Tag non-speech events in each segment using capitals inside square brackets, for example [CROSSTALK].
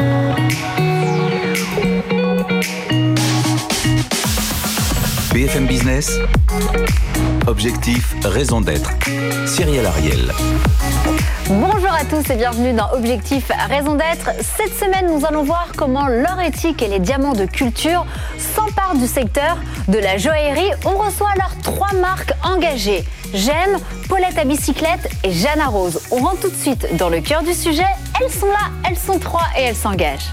Música Business, Objectif, raison d'être. Cyril Ariel. Bonjour à tous et bienvenue dans Objectif, raison d'être. Cette semaine, nous allons voir comment l'or éthique et les diamants de culture s'emparent du secteur de la joaillerie. On reçoit alors trois marques engagées. J'aime, Paulette à bicyclette et Jeanne Rose. On rentre tout de suite dans le cœur du sujet. Elles sont là, elles sont trois et elles s'engagent.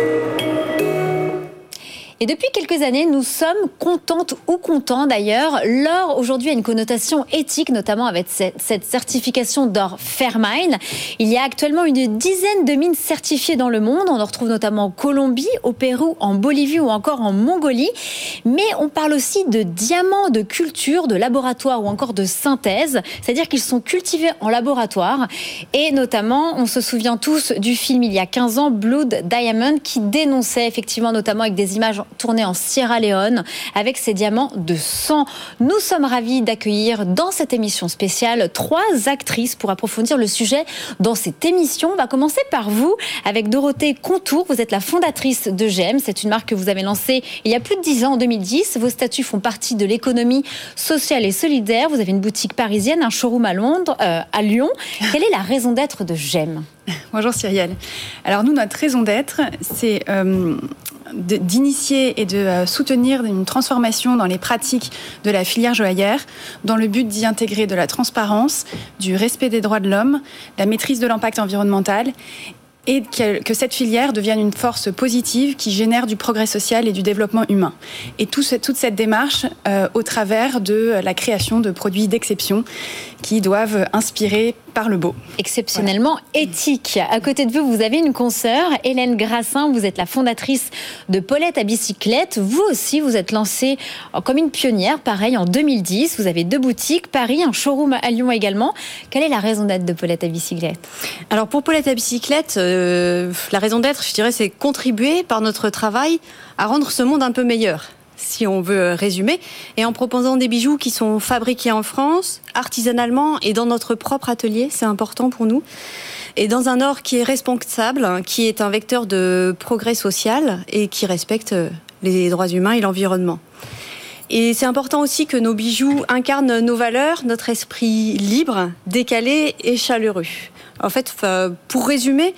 Et depuis quelques années, nous sommes contentes ou contents d'ailleurs. L'or aujourd'hui a une connotation éthique, notamment avec cette certification d'or Fairmine. Il y a actuellement une dizaine de mines certifiées dans le monde. On en retrouve notamment en Colombie, au Pérou, en Bolivie ou encore en Mongolie. Mais on parle aussi de diamants de culture, de laboratoire ou encore de synthèse. C'est-à-dire qu'ils sont cultivés en laboratoire. Et notamment, on se souvient tous du film il y a 15 ans, Blood Diamond, qui dénonçait effectivement, notamment avec des images tourné en Sierra Leone avec ses diamants de sang. Nous sommes ravis d'accueillir dans cette émission spéciale trois actrices pour approfondir le sujet dans cette émission. On va commencer par vous avec Dorothée Contour. Vous êtes la fondatrice de GEM. C'est une marque que vous avez lancée il y a plus de 10 ans, en 2010. Vos statuts font partie de l'économie sociale et solidaire. Vous avez une boutique parisienne, un showroom à Londres, euh, à Lyon. Quelle est la raison d'être de GEM Bonjour Cyrielle. Alors nous, notre raison d'être, c'est euh, d'initier et de euh, soutenir une transformation dans les pratiques de la filière joaillère dans le but d'y intégrer de la transparence, du respect des droits de l'homme, la maîtrise de l'impact environnemental et que, cette filière devienne une force positive qui génère du progrès social et du développement humain. Et tout toute cette démarche euh, au travers de la création de produits d'exception qui doivent inspirer par le beau. Exceptionnellement éthique. À côté de vous, vous avez une consoeur, Hélène Grassin. Vous êtes la fondatrice de Paulette à bicyclette. Vous aussi, vous êtes lancée comme une pionnière, pareil, en 2010. Vous avez deux boutiques, Paris, un showroom à Lyon également. Quelle est la raison d'être de Paulette à bicyclette? Alors pour Paulette à bicyclette, euh, la raison d'être, je dirais, c'est contribuer par notre travail à rendre ce monde un peu meilleur si on veut résumer, et en proposant des bijoux qui sont fabriqués en France, artisanalement et dans notre propre atelier, c'est important pour nous, et dans un or qui est responsable, qui est un vecteur de progrès social et qui respecte les droits humains et l'environnement. Et c'est important aussi que nos bijoux incarnent nos valeurs, notre esprit libre, décalé et chaleureux. En fait, pour résumer,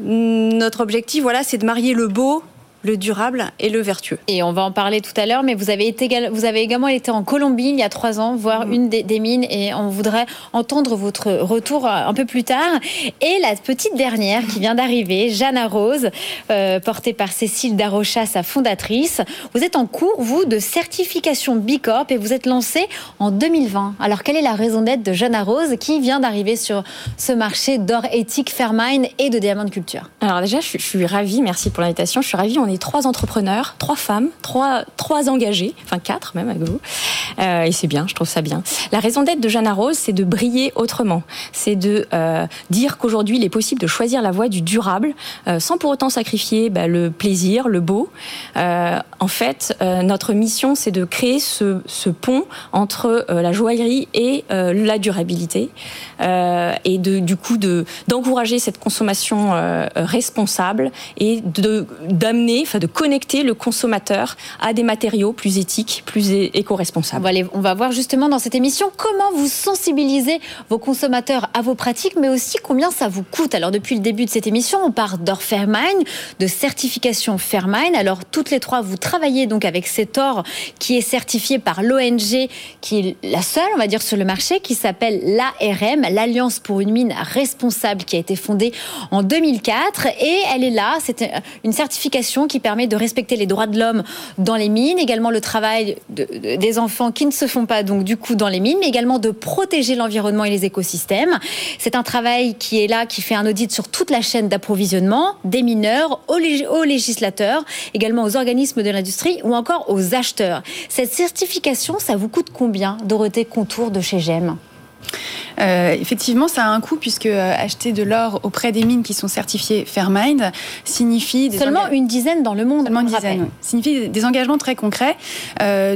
notre objectif, voilà, c'est de marier le beau le durable et le vertueux. Et on va en parler tout à l'heure, mais vous avez, été, vous avez également été en Colombie il y a trois ans, voir mm. une des, mines, et on voudrait entendre votre retour un peu plus tard. Et la petite dernière qui vient d'arriver, Jeanne Rose, euh, portée par Cécile Darocha, sa fondatrice. Vous êtes en cours, vous, de certification Bicorp et vous êtes lancée en 2020. Alors, quelle est la raison d'être de Jeanne Rose qui vient d'arriver sur ce marché d'or éthique Fairmine et de diamants de culture? Alors déjà, je, suis ravie, merci pour l'invitation, je suis ravie, on est trois entrepreneurs, trois femmes, trois, trois engagés, enfin quatre même avec vous. Euh, et c'est bien, je trouve ça bien. La raison d'être de Jeanne Rose, c'est de briller autrement. C'est de euh, dire qu'aujourd'hui, il est possible de choisir la voie du durable euh, sans pour autant sacrifier bah, le plaisir, le beau. en fait, notre mission, c'est de créer ce, ce pont entre la joaillerie et la durabilité. et de, du coup, d'encourager cette consommation responsable et d'amener connecter le consommateur à des matériaux plus éthiques, plus éco-responsables. On va, voir justement dans cette émission comment vous sensibilisez vos consommateurs à vos pratiques, mais aussi combien ça vous coûte. Alors depuis le début de cette émission, on parle d'or Fairmine, de certification Fairmine. Alors toutes les trois, vous travaillez donc avec cet or qui est certifié par l'ONG, qui est la seule, on va dire, sur le marché, qui s'appelle l'ARM, l'Alliance pour une mine responsable, qui a été fondée en 2004. Et elle est là, c'est une certification qui permet de respecter les droits de l'homme dans les mines, également le travail des enfants qui ne se font pas donc du coup dans les mines, mais également de protéger l'environnement et les écosystèmes. C'est un travail qui est là, qui fait un audit sur toute la chaîne d'approvisionnement, des mineurs, aux, aux législateurs, également aux organismes de l'industrie ou encore aux acheteurs. Cette certification, ça vous coûte combien, Dorothée Contour de chez GEM effectivement, ça a un coût puisque acheter de l'or auprès des mines qui sont certifiées Fairmind signifie seulement une dizaine dans le monde. Seulement une dizaine. Signifie des engagements très concrets.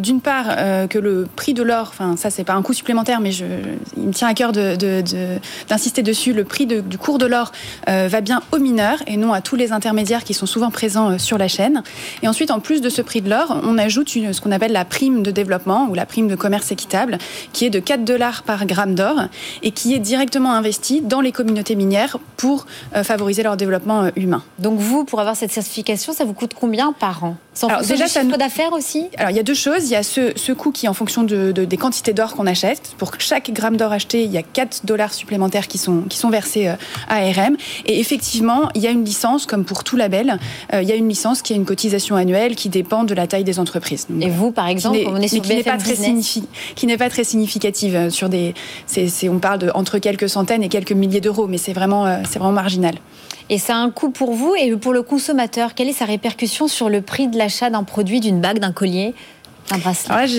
D'une part, que le prix de l'or, enfin ça c'est pas un coût supplémentaire, mais je, il me tient à cœur d'insister de, dessus. Le prix du cours de l'or va bien aux mineurs et non à tous les intermédiaires qui sont souvent présents sur la chaîne. Et ensuite, en plus de ce prix de l'or, on ajoute ce qu'on appelle la prime de développement ou la prime de commerce équitable, qui est de 4 dollars par gramme d'or et qui est directement investie dans les communautés minières pour euh, favoriser leur développement euh, humain. Donc vous, pour avoir cette certification, ça vous coûte combien par an? Sans alors, déjà, ça chiffre d'affaires aussi? Alors il y a deux choses. Il y a ce, coût qui est en fonction de, des quantités d'or qu'on achète. Pour chaque gramme d'or acheté, il y a 4 dollars supplémentaires qui sont, qui sont versés euh, à ARM. Et effectivement, il y a une licence, comme pour tout label, il y a une licence qui a une cotisation annuelle qui dépend de la taille des entreprises. Et vous, par exemple, on est sur qui n'est pas très qui n'est pas très significative sur des. on parle de entre quelques centaines et quelques milliers d'euros, mais c'est vraiment, euh, c'est vraiment marginal. Et ça a un coût pour vous et pour le consommateur. Quelle est sa répercussion sur le prix de l'achat d'un produit, d'une bague, d'un collier?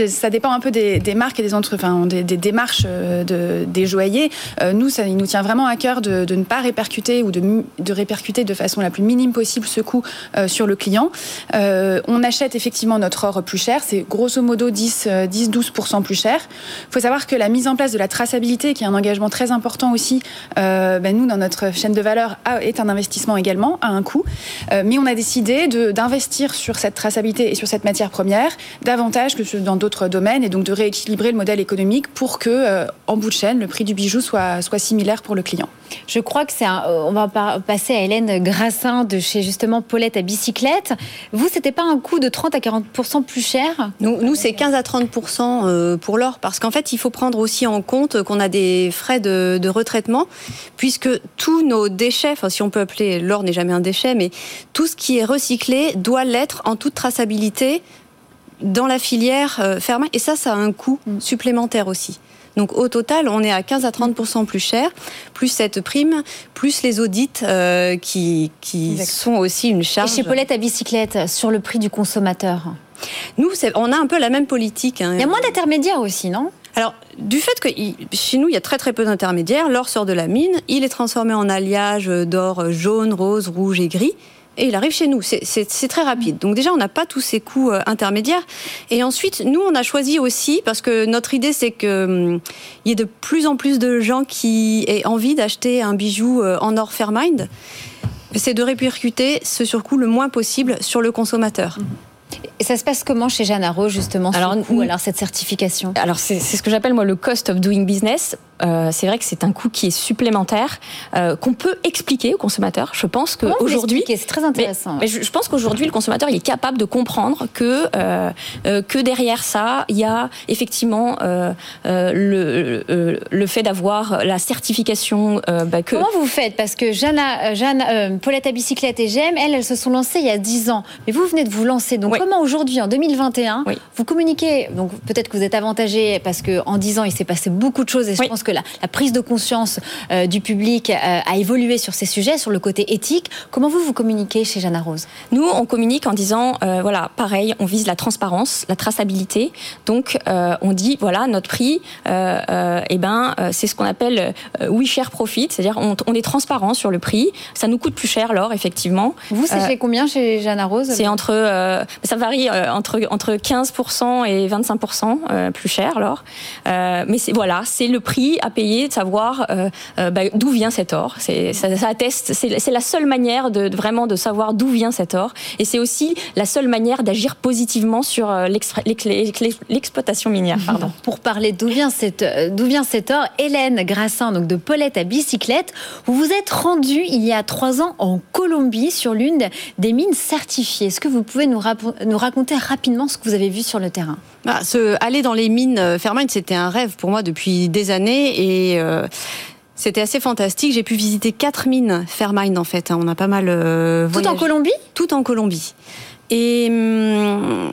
Ça dépend un peu des, marques et des, entre, enfin, des, démarches euh, de, des joailliers. Euh, nous, ça, il nous tient vraiment à cœur de, ne pas répercuter ou de, de, répercuter de façon la plus minime possible ce coût euh, sur le client. on achète effectivement notre or plus cher, c'est grosso modo 10-12% plus cher. Il faut savoir que la mise en place de la traçabilité, qui est un engagement très important aussi, ben nous, dans notre chaîne de valeur, est un investissement également, à un coût. mais on a décidé d'investir sur cette traçabilité et sur cette matière première davantage que dans d'autres domaines et donc de rééquilibrer le modèle économique pour que, euh, en bout de chaîne, le prix du bijou soit, soit similaire pour le client. Je crois que c'est un, euh, on va passer à Hélène Grassin de chez justement Paulette à bicyclette. Vous, c'était pas un coût de 30 à 40 plus cher? Nous, nous c'est 15 à 30 euh, pour l'or parce qu'en fait, il faut prendre aussi en compte qu'on a des frais de, de, retraitement puisque tous nos déchets, enfin si on peut appeler l'or n'est jamais un déchet, mais tout ce qui est recyclé doit l'être en toute traçabilité dans la filière euh, ferme. Et ça, ça a un coût mm. supplémentaire aussi. Donc au total, on est à 15 à 30% plus cher, plus cette prime, plus les audits euh, qui, qui sont aussi une charge. Et chez Paulette à bicyclette, sur le prix du consommateur Nous, on a un peu la même politique. Hein. Il y a moins d'intermédiaires aussi, non? Alors, du fait que chez nous, il y a très très peu d'intermédiaires, l'or sort de la mine, il est transformé en alliage d'or jaune, rose, rouge et gris et il arrive chez nous. C'est très rapide. Donc déjà, on n'a pas tous ces coûts euh, intermédiaires. Et ensuite, nous, on a choisi aussi, parce que notre idée, c'est qu'il hum, y ait de plus en plus de gens qui aient envie d'acheter un bijou euh, en or Fairmind, c'est de répercuter ce surcoût le moins possible sur le consommateur. Mmh. Et ça se passe comment chez Jeanne Arro, justement, alors, coût, alors cette certification? Alors, c'est ce que j'appelle, moi, le cost of doing business. Euh, c'est vrai que c'est un coût qui est supplémentaire, euh, qu'on peut expliquer au consommateur. Je pense qu'aujourd'hui... C'est très intéressant. Mais, je, pense qu'aujourd'hui, le consommateur, il est capable de comprendre que, euh, que derrière ça, il y a effectivement le, le fait d'avoir la certification. Bah, que... Comment vous faites? Parce que Jeanne, Jeanne Paulette à bicyclette et GM, elles, elles se sont lancées il y a 10 ans. Mais vous venez de vous lancer. Donc, comment aujourd'hui, en 2021, vous communiquez? Donc, peut-être que vous êtes avantagé parce qu'en 10 ans, il s'est passé beaucoup de choses et je pense que la, prise de conscience euh, du public euh, a évolué sur ces sujets, sur le côté éthique. Comment vous vous communiquez chez Jeanne Rose Nous, on communique en disant, euh, voilà, pareil, on vise la transparence, la traçabilité. Donc, on dit, voilà, notre prix, eh ben, c'est ce qu'on appelle we share profit, c'est-à-dire on, on, est transparent sur le prix. Ça nous coûte plus cher l'or, effectivement. Vous, c'est chez combien chez Jeanne Rose C'est entre, ça varie entre entre 15% et 25% plus cher l'or. mais c'est voilà, c'est le prix à payer de savoir euh, euh, bah, d'où vient cet or. C'est, ça, atteste, c'est, la seule manière de, vraiment de savoir d'où vient cet or. Et c'est aussi la seule manière d'agir positivement sur euh, l'exploitation minière. Pardon. [LAUGHS] Pour parler d'où vient, cette, d'où vient cet or, Hélène Grassin, donc de Paulette à bicyclette, vous vous êtes rendue il y a trois ans en Colombie sur l'une des mines certifiées. Est-ce que vous pouvez nous, nous raconter rapidement ce que vous avez vu sur le terrain? Bah, Aller dans les mines Fairmine, c'était un rêve pour moi depuis des années et euh, c'était assez fantastique. J'ai pu visiter quatre mines Fairmine en fait. Hein. On a pas mal euh, Tout en Colombie? Tout en Colombie. Et hum,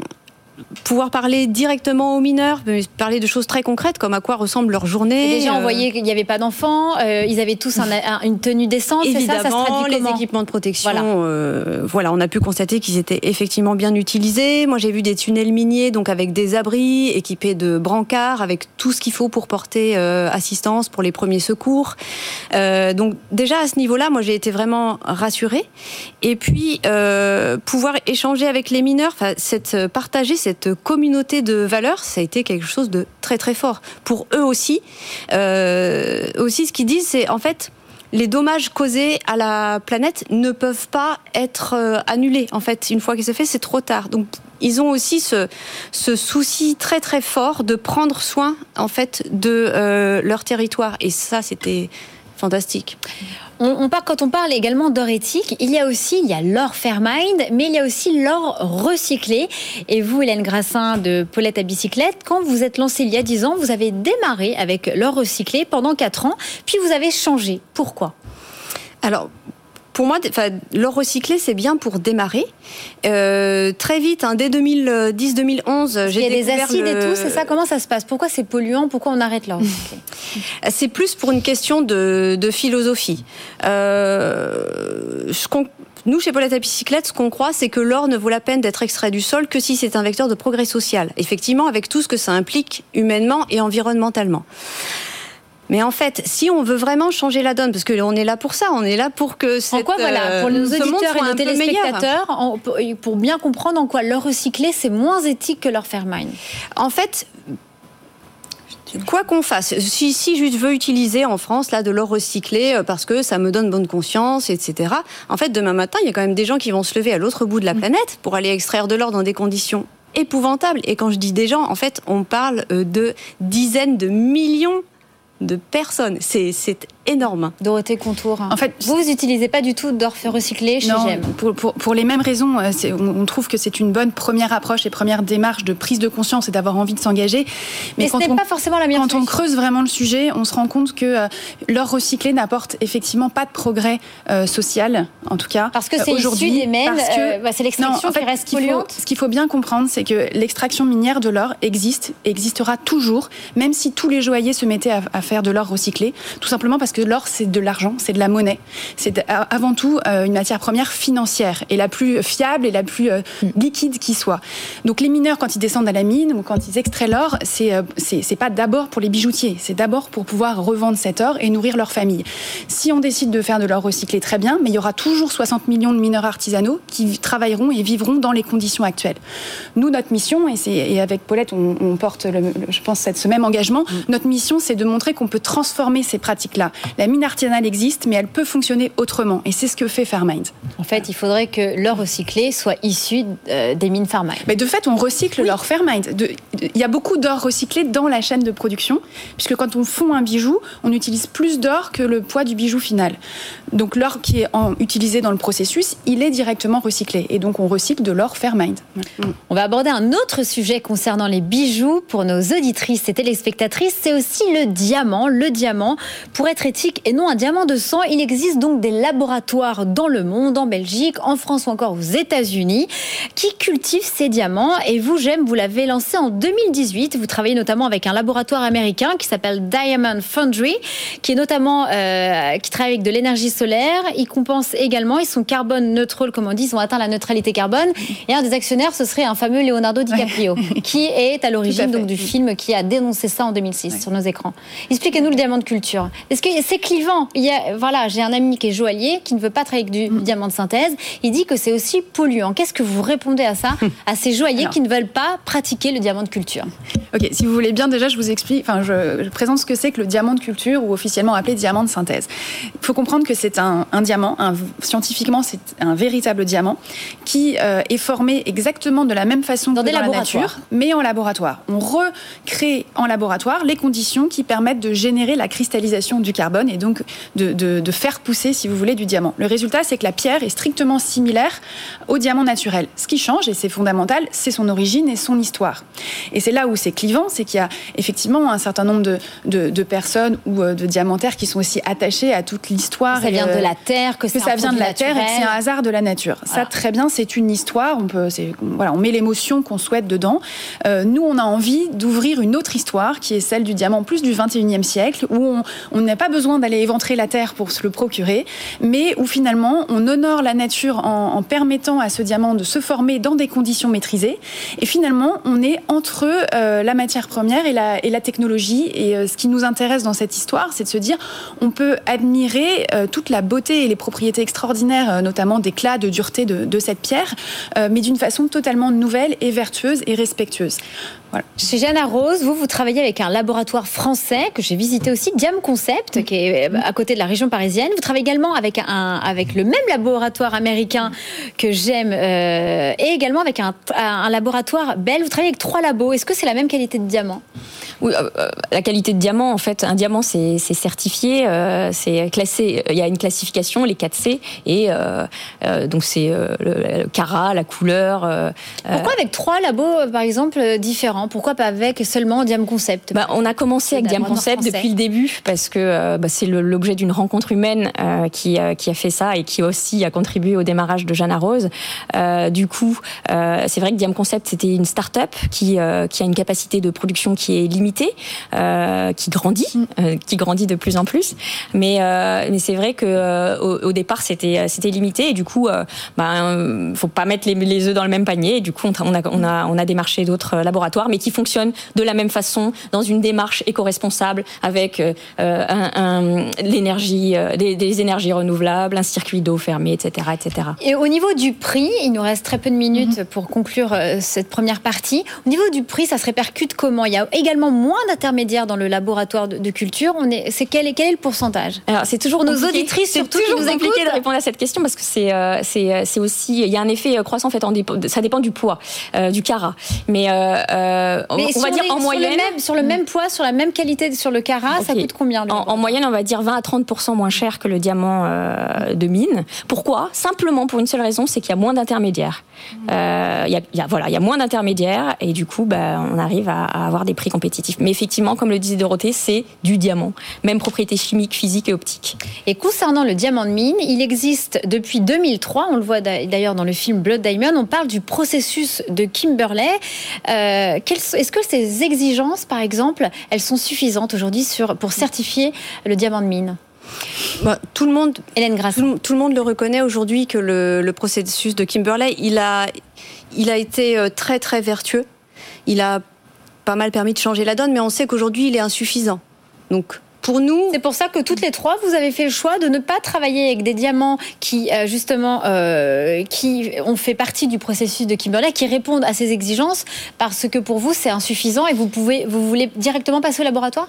pouvoir parler directement aux mineurs, parler de choses très concrètes comme à quoi ressemble leur journée. déjà, on voyait qu'il n'y avait pas d'enfants, ils avaient tous une tenue décente, Évidemment, ça, ça les équipements de protection. Voilà. voilà, on a pu constater qu'ils étaient effectivement bien utilisés. Moi, j'ai vu des tunnels miniers, donc avec des abris équipés de brancards, avec tout ce qu'il faut pour porter assistance pour les premiers secours. donc déjà à ce niveau-là, moi, j'ai été vraiment rassurée. Et puis pouvoir échanger avec les mineurs, cette, partager cette communauté de valeurs, ça a été quelque chose de très très fort. Pour eux aussi, euh, aussi ce qu'ils disent, c'est en fait les dommages causés à la planète ne peuvent pas être euh, annulés. En fait, une fois que c'est fait, c'est trop tard. Donc, ils ont aussi ce, ce, souci très très fort de prendre soin en fait de euh, leur territoire. Et ça, c'était fantastique. On, parle, quand on parle également d'or éthique, il y a aussi il y a l'or Fairmind, mais il y a aussi l'or recyclé. Et vous, Hélène Grassin de Paulette à bicyclette, quand vous êtes lancée il y a 10 ans, vous avez démarré avec l'or recyclé pendant 4 ans, puis vous avez changé. Pourquoi? Alors, pour moi, l'or recyclé, c'est bien pour démarrer. Euh, très vite, hein, dès 2010-2011, j'ai Il y a des acides et tout, c'est ça? Comment ça se passe? Pourquoi c'est polluant? Pourquoi on arrête l'or [LAUGHS] C'est plus pour une question de, philosophie. Euh, nous, chez Paulette à bicyclette, ce qu'on croit, c'est que l'or ne vaut la peine d'être extrait du sol que si c'est un vecteur de progrès social. Effectivement, avec tout ce que ça implique humainement et environnementalement. Mais en fait, si on veut vraiment changer la donne, parce qu'on est là pour ça, on est là pour que cette, en quoi, voilà, pour nos euh, auditeurs et nos téléspectateurs, pour bien comprendre en quoi leur recycler, c'est moins éthique que leur faire mine. En fait, Quoi qu'on fasse, si, si, je veux utiliser en France là de l'or recyclé euh, parce que ça me donne bonne conscience, etc. En fait, demain matin, il y a quand même des gens qui vont se lever à l'autre bout de la planète pour aller extraire de l'or dans des conditions épouvantables. Et quand je dis des gens, en fait, on parle euh, de dizaines de millions de personnes. C'est énorme. Dorothée Contour. En fait, vous, vous utilisez pas du tout d'or recyclé chez non, pour, pour, pour, les mêmes raisons. Euh, on, trouve que c'est une bonne première approche et première démarche de prise de conscience et d'avoir envie de s'engager. Mais, ce n'est pas forcément la meilleure Quand on creuse vraiment le sujet, on se rend compte que euh, l'or recyclé n'apporte effectivement pas de progrès euh, social, en tout cas. Parce que c'est aujourd'hui des mêmes. Bah, c'est l'extraction qui reste polluante. ce qu'il faut bien comprendre, c'est que l'extraction minière de l'or existe et existera toujours, même si tous les joailliers se mettaient à, à faire de l'or recyclé, tout simplement parce que l'or, c'est de l'argent, c'est de la monnaie. C'est avant tout euh, une matière première financière et la plus fiable et la plus euh, liquide qui soit. Donc les mineurs, quand ils descendent à la mine ou quand ils extraient l'or, c'est euh, c'est pas d'abord pour les bijoutiers, c'est d'abord pour pouvoir revendre cet or et nourrir leur famille. Si on décide de faire de l'or recyclé, très bien, mais il y aura toujours 60 millions de mineurs artisanaux qui travailleront et vivront dans les conditions actuelles. Nous, notre mission, et, et avec Paulette, on, porte, je pense, ce même engagement, mm. notre mission, c'est de montrer qu'on peut transformer ces pratiques-là. La mine artisanale existe, mais elle peut fonctionner autrement. Et c'est ce que fait Fairmind. En fait, il faudrait que l'or recyclé soit issu euh, des mines Fairmind. Mais de fait, on recycle l'or Fairmind. Il y a beaucoup d'or recyclé dans la chaîne de production, puisque quand on fond un bijou, on utilise plus d'or que le poids du bijou final. Donc l'or qui est utilisé dans le processus, il est directement recyclé. Et donc on recycle de l'or Fairmind. On va aborder un autre sujet concernant les bijoux pour nos auditrices et téléspectatrices. C'est aussi le diamant le diamant. Pour être éthique et non un diamant de sang, il existe donc des laboratoires dans le monde, en Belgique, en France ou encore aux États-Unis, qui cultivent ces diamants. Et vous, j'aime, vous l'avez lancé en 2018. Vous travaillez notamment avec un laboratoire américain qui s'appelle Diamond Foundry, qui est notamment euh, qui travaille avec de l'énergie solaire. Ils compensent également, ils sont carbone neutral, comme on dit, ils ont atteint la neutralité carbone. Et un des actionnaires, ce serait un fameux Leonardo DiCaprio, [LAUGHS] qui est à l'origine donc du film qui a dénoncé ça en 2006 sur nos écrans. Expliquez-nous le diamant de culture. Est-ce que c'est clivant? Il y a, voilà, j'ai un ami qui est joaillier, qui ne veut pas travailler avec du mm. diamant de synthèse. Il dit que c'est aussi polluant. Qu'est-ce que vous répondez à ça, à ces joailliers qui ne veulent pas pratiquer le diamant de culture? Ok, si vous voulez bien, déjà, je vous explique. Enfin, je, présente ce que c'est que le diamant de culture, ou officiellement appelé diamant de synthèse. Il faut comprendre que c'est un, diamant. Un, scientifiquement, c'est un véritable diamant qui euh, est formé exactement de la même façon dans que des dans la nature, mais en laboratoire. On recrée en laboratoire les conditions qui permettent de générer la cristallisation du carbone et donc de, faire pousser, si vous voulez, du diamant. Le résultat, c'est que la pierre est strictement similaire au diamant naturel. Ce qui change, et c'est fondamental, c'est son origine et son histoire. Et c'est là où c'est clivant, c'est qu'il y a effectivement un certain nombre de, personnes ou euh, de diamantaires qui sont aussi attachés à toute l'histoire et vient de la terre, que, ça vient de la terre et que c'est un hasard de la nature. Ça, très bien, c'est une histoire. On peut, voilà, on met l'émotion qu'on souhaite dedans. Euh, nous, on a envie d'ouvrir une autre histoire qui est celle du diamant plus du 21e siècle, où on n'a pas besoin d'aller éventrer la terre pour se le procurer, mais où finalement on honore la nature en, permettant à ce diamant de se former dans des conditions maîtrisées. Et finalement, on est entre euh, la matière première et la, et la technologie. Et euh, ce qui nous intéresse dans cette histoire, c'est de se dire, on peut admirer toute la beauté et les propriétés extraordinaires, notamment d'éclat, de dureté de, cette pierre, mais d'une façon totalement nouvelle et vertueuse et respectueuse. Chez Jeanne Rose, vous, vous travaillez avec un laboratoire français que j'ai visité aussi, Diam Concept, qui est euh, à côté de la région parisienne. Vous travaillez également avec, un, avec le même laboratoire américain que j'aime euh, et également avec un, un, laboratoire belge. Vous travaillez avec trois labos. Est-ce que c'est la même qualité de diamant? Oui, euh, la qualité de diamant, en fait, un diamant, c'est certifié, c'est classé. Il y a une classification, les 4C, et donc c'est le, carat, la couleur. Pourquoi avec trois labos, par exemple, différents? Pourquoi pas avec seulement Diam Concept? Bah, On a commencé avec Diam Concept depuis le début parce que euh, bah, c'est l'objet d'une rencontre humaine euh, qui, euh, qui, a fait ça et qui aussi a contribué au démarrage de Jeanne Rose. du coup, c'est vrai que Diam Concept c'était une start-up qui, qui a une capacité de production qui est limitée, qui grandit, mm. qui grandit de plus en plus. Mais, mais c'est vrai que au, départ c'était c'était limité et du coup, bah, faut pas mettre les, les œufs dans le même panier. Et du coup, on a, on a, on a démarché d'autres laboratoires mais qui fonctionne de la même façon, dans une démarche éco-responsable, avec euh, un, l'énergie, euh, des, énergies renouvelables, un circuit d'eau fermé, etc., etc. Et au niveau du prix, il nous reste très peu de minutes mhm. pour conclure euh, cette première partie. Au niveau du prix, ça se répercute comment? Il y a également moins d'intermédiaires dans le laboratoire de, culture. On est, c'est quel, est, quel est le pourcentage? Alors, c'est toujours nos auditrices surtout toujours qui nous compliqué de répondre à cette question parce que c'est, c'est, c'est aussi, il y a un effet croissant en fait, en ça dépend du poids, du carat. Mais euh, on, va dire en moyenne. Sur le, même, poids, sur la même qualité sur le carat, ça coûte combien en, moyenne, on va dire 20 à 30% moins cher que le diamant euh, de mine. Pourquoi? Simplement pour une seule raison, c'est qu'il y a moins d'intermédiaires. Euh, il y, a, voilà, il y a moins d'intermédiaires et du coup, bah, on arrive à, avoir des prix compétitifs. Mais effectivement, comme le disait Dorothée, c'est du diamant, même propriétés chimiques, physiques et optiques. Et concernant le diamant de mine, il existe depuis 2003. On le voit d'ailleurs dans le film Blood Diamond. On parle du processus de Kimberley. Euh, est-ce que ces exigences, par exemple, elles sont suffisantes aujourd'hui pour certifier le diamant de mine? Bah, tout le monde, Hélène tout, le monde le reconnaît aujourd'hui que le, processus de Kimberley, il a, il a été euh, très très vertueux. Il a pas mal permis de changer la donne, mais on sait qu'aujourd'hui il est insuffisant. Donc pour nous. C'est pour ça que toutes les trois, vous avez fait le choix de ne pas travailler avec des diamants qui, euh, justement, euh, qui ont fait partie du processus de Kimberley, qui répondent à ces exigences, parce que pour vous, c'est insuffisant et vous, pouvez, vous voulez directement passer au laboratoire?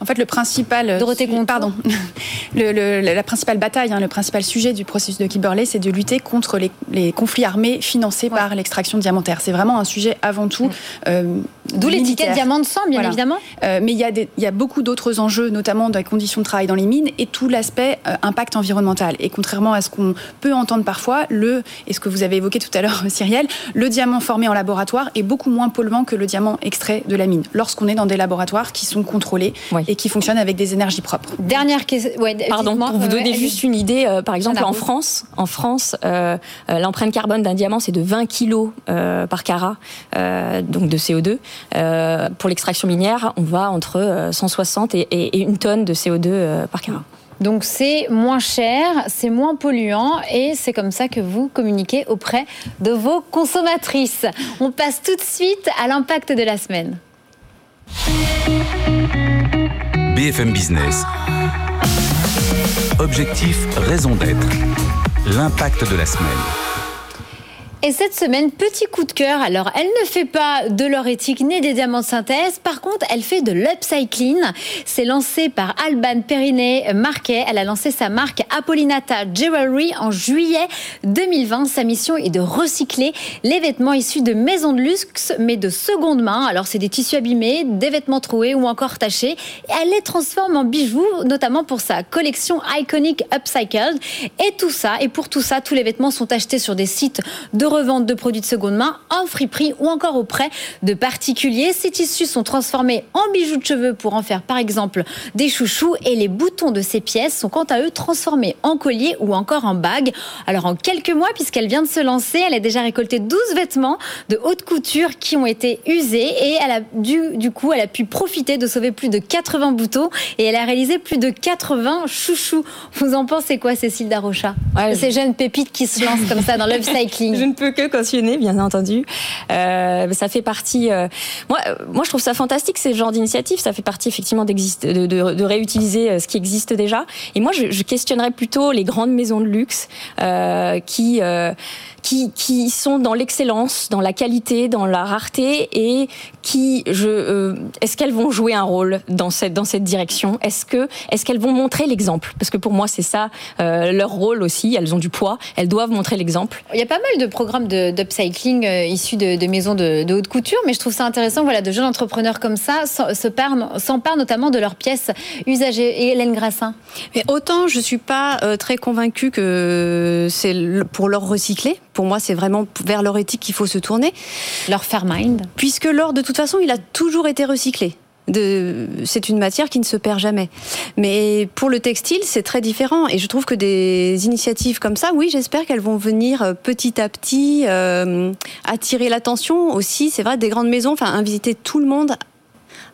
En fait, le principal, Dorothée pardon, [LAUGHS] le, la principale bataille, hein, le principal sujet du processus de Kimberley, c'est de lutter contre les, conflits armés financés par l'extraction diamantaire. C'est vraiment un sujet avant tout. Euh, D'où l'étiquette diamant de sang, bien évidemment. Euh, mais il y, a il y a beaucoup d'autres enjeux, notamment dans les conditions de travail dans les mines et tout l'aspect euh, impact environnemental. Et contrairement à ce qu'on peut entendre parfois, le et ce que vous avez évoqué tout à l'heure, [LAUGHS] Cyrielle, le diamant formé en laboratoire est beaucoup moins polluant que le diamant extrait de la mine. Lorsqu'on est dans des laboratoires qui sont contrôlés et qui fonctionne avec des énergies propres. Dernière question. Pardon, pour vous donner juste une idée, euh, par exemple en France, en France, euh, euh, l'empreinte carbone d'un diamant c'est de 20 kg par carat, donc de CO2. pour l'extraction minière, on va entre 160 et, et, une tonne de CO2 par carat. Donc c'est moins cher, c'est moins polluant et c'est comme ça que vous communiquez auprès de vos consommatrices. On passe tout de suite à l'impact de la semaine. BFM Business. Objectif, raison d'être. L'impact de la semaine. Et cette semaine, petit coup de cœur. Alors, elle ne fait pas de l'or éthique ni des diamants de synthèse. Par contre, elle fait de l'upcycling. C'est lancé par Alban Perinet Marquet. Elle a lancé sa marque Apollinata Jewelry en juillet 2020. Sa mission est de recycler les vêtements issus de maisons de luxe, mais de seconde main. Alors, c'est des tissus abîmés, des vêtements troués ou encore tachés. Et elle les transforme en bijoux, notamment pour sa collection Iconic Upcycled. Et tout ça, et pour tout ça, tous les vêtements sont achetés sur des sites de revente de produits de seconde main en friperie ou encore auprès de particuliers. Ces tissus sont transformés en bijoux de cheveux pour en faire par exemple des chouchous et les boutons de ces pièces sont quant à eux transformés en collier ou encore en bague. Alors en quelques mois, puisqu'elle vient de se lancer, elle a déjà récolté 12 vêtements de haute couture qui ont été usés et elle a du, du coup, elle a pu profiter de sauver plus de 80 boutons et elle a réalisé plus de 80 chouchous. Vous en pensez quoi, Cécile Darocha? Ouais, Ces jeunes pépites qui se lancent comme ça dans [LAUGHS] l'upcycling. Peux que cautionner, bien entendu. Euh, ça fait partie. euh, moi, euh, moi, je trouve ça fantastique ces genres d'initiatives. Ça fait partie effectivement de, réutiliser ce qui existe déjà. Et moi, je, je questionnerais plutôt les grandes maisons de luxe qui, qui qui sont dans l'excellence, dans la qualité, dans la rareté et qui, je, est-ce qu'elles vont jouer un rôle dans cette dans cette direction? Est-ce que est-ce qu'elles vont montrer l'exemple? Parce que pour moi, c'est ça leur rôle aussi. Elles ont du poids. Elles doivent montrer l'exemple. Il y a pas mal de programmes de- d'upcycling euh, issus de, de maisons de, de haute couture, mais je trouve ça intéressant, voilà, de jeunes entrepreneurs comme ça s'emparent notamment de leurs pièces usagées. Et Hélène Grassin Mais autant je suis pas euh, très convaincue que c'est pour l'or recyclé. Pour moi, c'est vraiment vers l'or éthique qu'il faut se tourner, leur Fairmind. puisque l'or, de toute façon, il a toujours été recyclé. C'est une matière qui ne se perd jamais. Mais pour le textile, c'est très différent. Et je trouve que des initiatives comme ça, oui, j'espère qu'elles vont venir euh, petit à petit euh, attirer l'attention aussi. C'est vrai, des grandes maisons, enfin, inviter tout le monde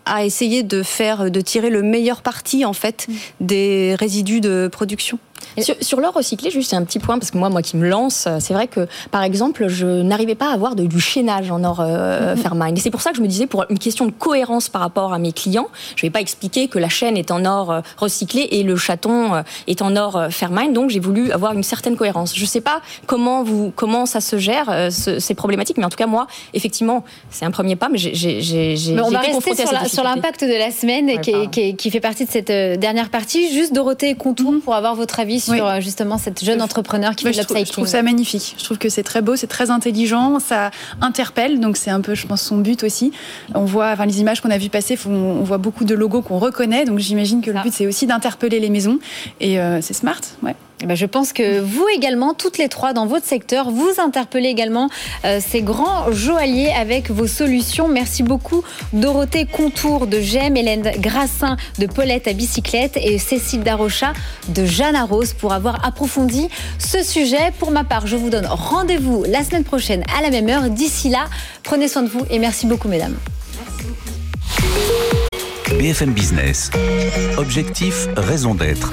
à essayer de faire, de tirer le meilleur parti en fait des résidus de production. Sur, sur l'or recyclé, juste un petit point, parce que moi, moi qui me lance, euh, c'est vrai que, par exemple, je n'arrivais pas à avoir de- du chaînage en or euh, Fairmine. Et c'est pour ça que je me disais, pour une question de cohérence par rapport à mes clients, je ne vais pas expliquer que la chaîne est en or euh, recyclé et le chaton euh, est en or Fairmine. Donc, j'ai voulu avoir une certaine cohérence. Je ne sais pas comment, vous, comment ça se gère, ce- ces problématiques, mais en tout cas, moi, effectivement, c'est un premier pas, mais j'ai on va rester sur l'impact de la semaine Ouais, qui, fait partie de cette dernière partie. Juste Dorothée Contour pour avoir votre avis sur Oui. euh, justement cette jeune entrepreneur qui Moi, fait de trouve, je l'upcycling. trouve ça magnifique. Je trouve que c'est très beau, c'est très intelligent, ça interpelle, donc c'est un peu, je pense, son but aussi. On voit, enfin, les images qu'on a vues passer, on voit beaucoup de logos qu'on reconnaît, donc j'imagine que le Ça. but c'est aussi d'interpeller les maisons et euh, c'est smart, ouais. Eh ben, je pense que vous également, toutes les trois dans votre secteur, vous interpellez également euh, ces grands joailliers avec vos solutions. Merci beaucoup Dorothée Contour de GEM, Hélène Grassin de Paulette à bicyclette et Cécile Darocha de Jeanne Rose pour avoir approfondi ce sujet. Pour ma part, je vous donne rendez-vous la semaine prochaine à la même heure. D'ici là, prenez soin de vous et merci beaucoup mesdames. BFM Business. Objectif, raison d'être.